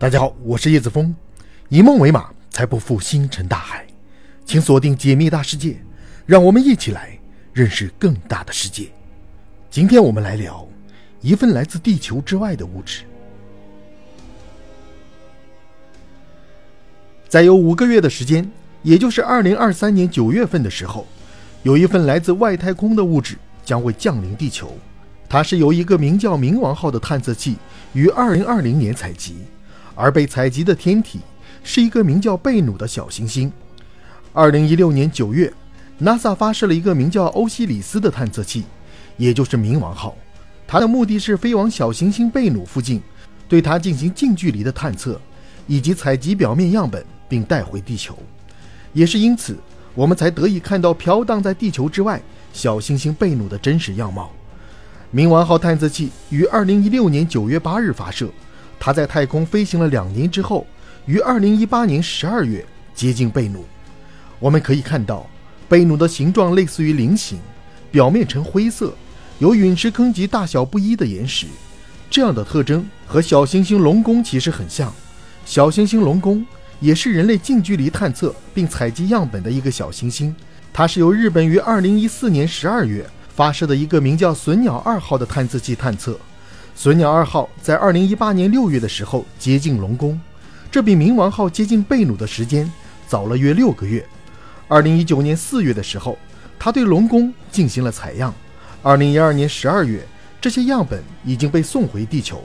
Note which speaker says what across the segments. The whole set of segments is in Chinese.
Speaker 1: 大家好，我是叶子峰，以梦为马，才不负星辰大海。请锁定解密大世界，让我们一起来认识更大的世界。今天我们来聊一份来自地球之外的物质。再有五个月的时间，也就是二零二三年九月份的时候，有一份来自外太空的物质将会降临地球。它是由一个名叫“冥王号”的探测器于二零二零年采集。而被采集的天体是一个名叫贝努的小行星。二零一六年九月，NASA 发射了一个名叫欧西里斯的探测器，也就是冥王号。它的目的是飞往小行星贝努附近，对它进行近距离的探测，以及采集表面样本并带回地球。也是因此，我们才得以看到飘荡在地球之外小行星贝努的真实样貌。冥王号探测器于二零一六年九月八日发射。它在太空飞行了两年之后，于二零一八年十二月接近贝努。我们可以看到，贝努的形状类似于菱形，表面呈灰色，有陨石坑及大小不一的岩石。这样的特征和小行星龙宫其实很像。小行星龙宫也是人类近距离探测并采集样本的一个小行星。它是由日本于二零一四年十二月发射的一个名叫“隼鸟二号”的探测器探测。隼鸟二号在二零一八年六月的时候接近龙宫，这比冥王号接近贝努的时间早了约六个月。二零一九年四月的时候，它对龙宫进行了采样。二零一二年十二月，这些样本已经被送回地球。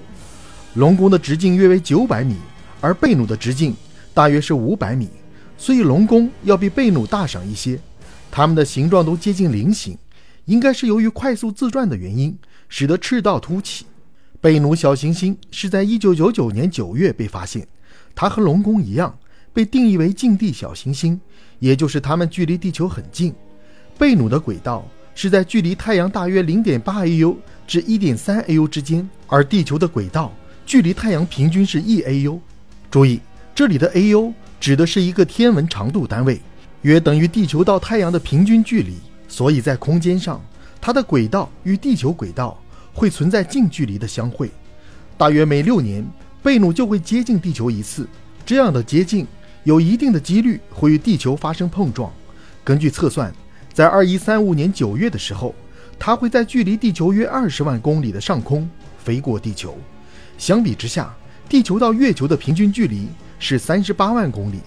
Speaker 1: 龙宫的直径约为九百米，而贝努的直径大约是五百米，所以龙宫要比贝努大上一些。它们的形状都接近菱形，应该是由于快速自转的原因，使得赤道凸起。贝努小行星是在1999年9月被发现，它和龙宫一样被定义为近地小行星，也就是它们距离地球很近。贝努的轨道是在距离太阳大约0.8 AU 至1.3 AU 之间，而地球的轨道距离太阳平均是1 AU。注意，这里的 AU 指的是一个天文长度单位，约等于地球到太阳的平均距离，所以在空间上，它的轨道与地球轨道。会存在近距离的相会，大约每六年，贝努就会接近地球一次。这样的接近有一定的几率会与地球发生碰撞。根据测算，在二一三五年九月的时候，它会在距离地球约二十万公里的上空飞过地球。相比之下，地球到月球的平均距离是三十八万公里，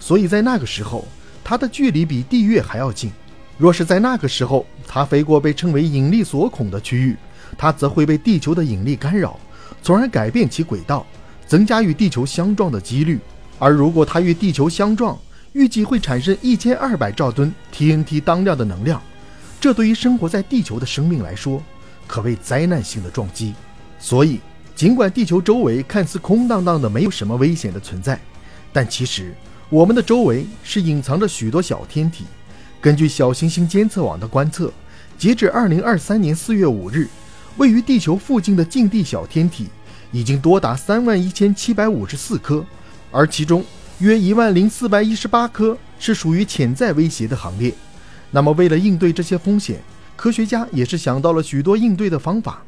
Speaker 1: 所以在那个时候，它的距离比地月还要近。若是在那个时候，它飞过被称为引力锁孔的区域，它则会被地球的引力干扰，从而改变其轨道，增加与地球相撞的几率。而如果它与地球相撞，预计会产生一千二百兆吨 TNT 当量的能量，这对于生活在地球的生命来说，可谓灾难性的撞击。所以，尽管地球周围看似空荡荡的，没有什么危险的存在，但其实我们的周围是隐藏着许多小天体。根据小行星监测网的观测，截止二零二三年四月五日。位于地球附近的近地小天体已经多达三万一千七百五十四颗，而其中约一万零四百一十八颗是属于潜在威胁的行列。那么，为了应对这些风险，科学家也是想到了许多应对的方法。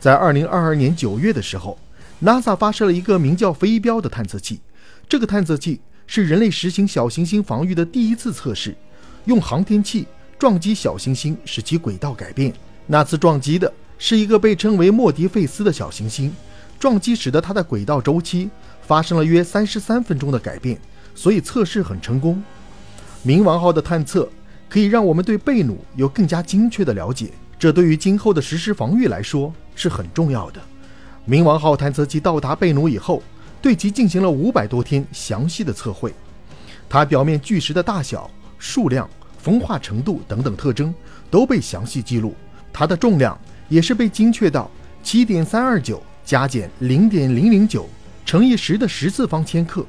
Speaker 1: 在二零二二年九月的时候，NASA 发射了一个名叫“飞镖”的探测器。这个探测器是人类实行小行星防御的第一次测试，用航天器撞击小行星，使其轨道改变。那次撞击的。是一个被称为莫迪费斯的小行星，撞击使得它的轨道周期发生了约三十三分钟的改变，所以测试很成功。冥王号的探测可以让我们对贝努有更加精确的了解，这对于今后的实施防御来说是很重要的。冥王号探测器到达贝努以后，对其进行了五百多天详细的测绘，它表面巨石的大小、数量、风化程度等等特征都被详细记录，它的重量。也是被精确到七点三二九加减零点零零九乘以十的十次方千克。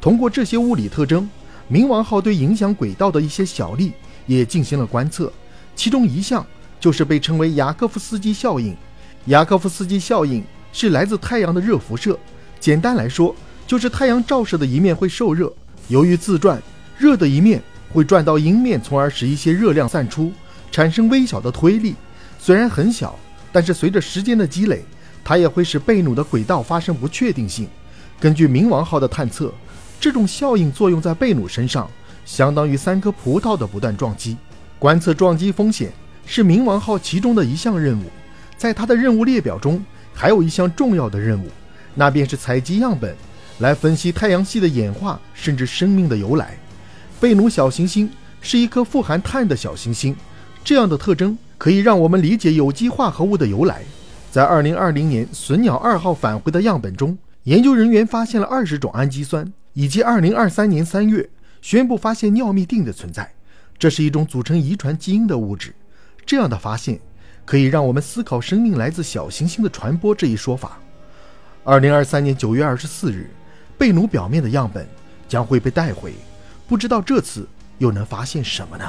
Speaker 1: 通过这些物理特征，冥王号对影响轨道的一些小力也进行了观测。其中一项就是被称为雅科夫斯基效应。雅科夫斯基效应是来自太阳的热辐射。简单来说，就是太阳照射的一面会受热，由于自转，热的一面会转到阴面，从而使一些热量散出，产生微小的推力。虽然很小。但是随着时间的积累，它也会使贝努的轨道发生不确定性。根据冥王号的探测，这种效应作用在贝努身上，相当于三颗葡萄的不断撞击。观测撞击风险是冥王号其中的一项任务。在它的任务列表中，还有一项重要的任务，那便是采集样本，来分析太阳系的演化，甚至生命的由来。贝努小行星是一颗富含碳的小行星，这样的特征可以让我们理解有机化合物的由来。在2020年隼鸟二号返回的样本中，研究人员发现了二十种氨基酸，以及2023年3月宣布发现尿嘧啶的存在。这是一种组成遗传基因的物质。这样的发现。可以让我们思考生命来自小行星的传播这一说法。二零二三年九月二十四日，贝努表面的样本将会被带回，不知道这次又能发现什么呢？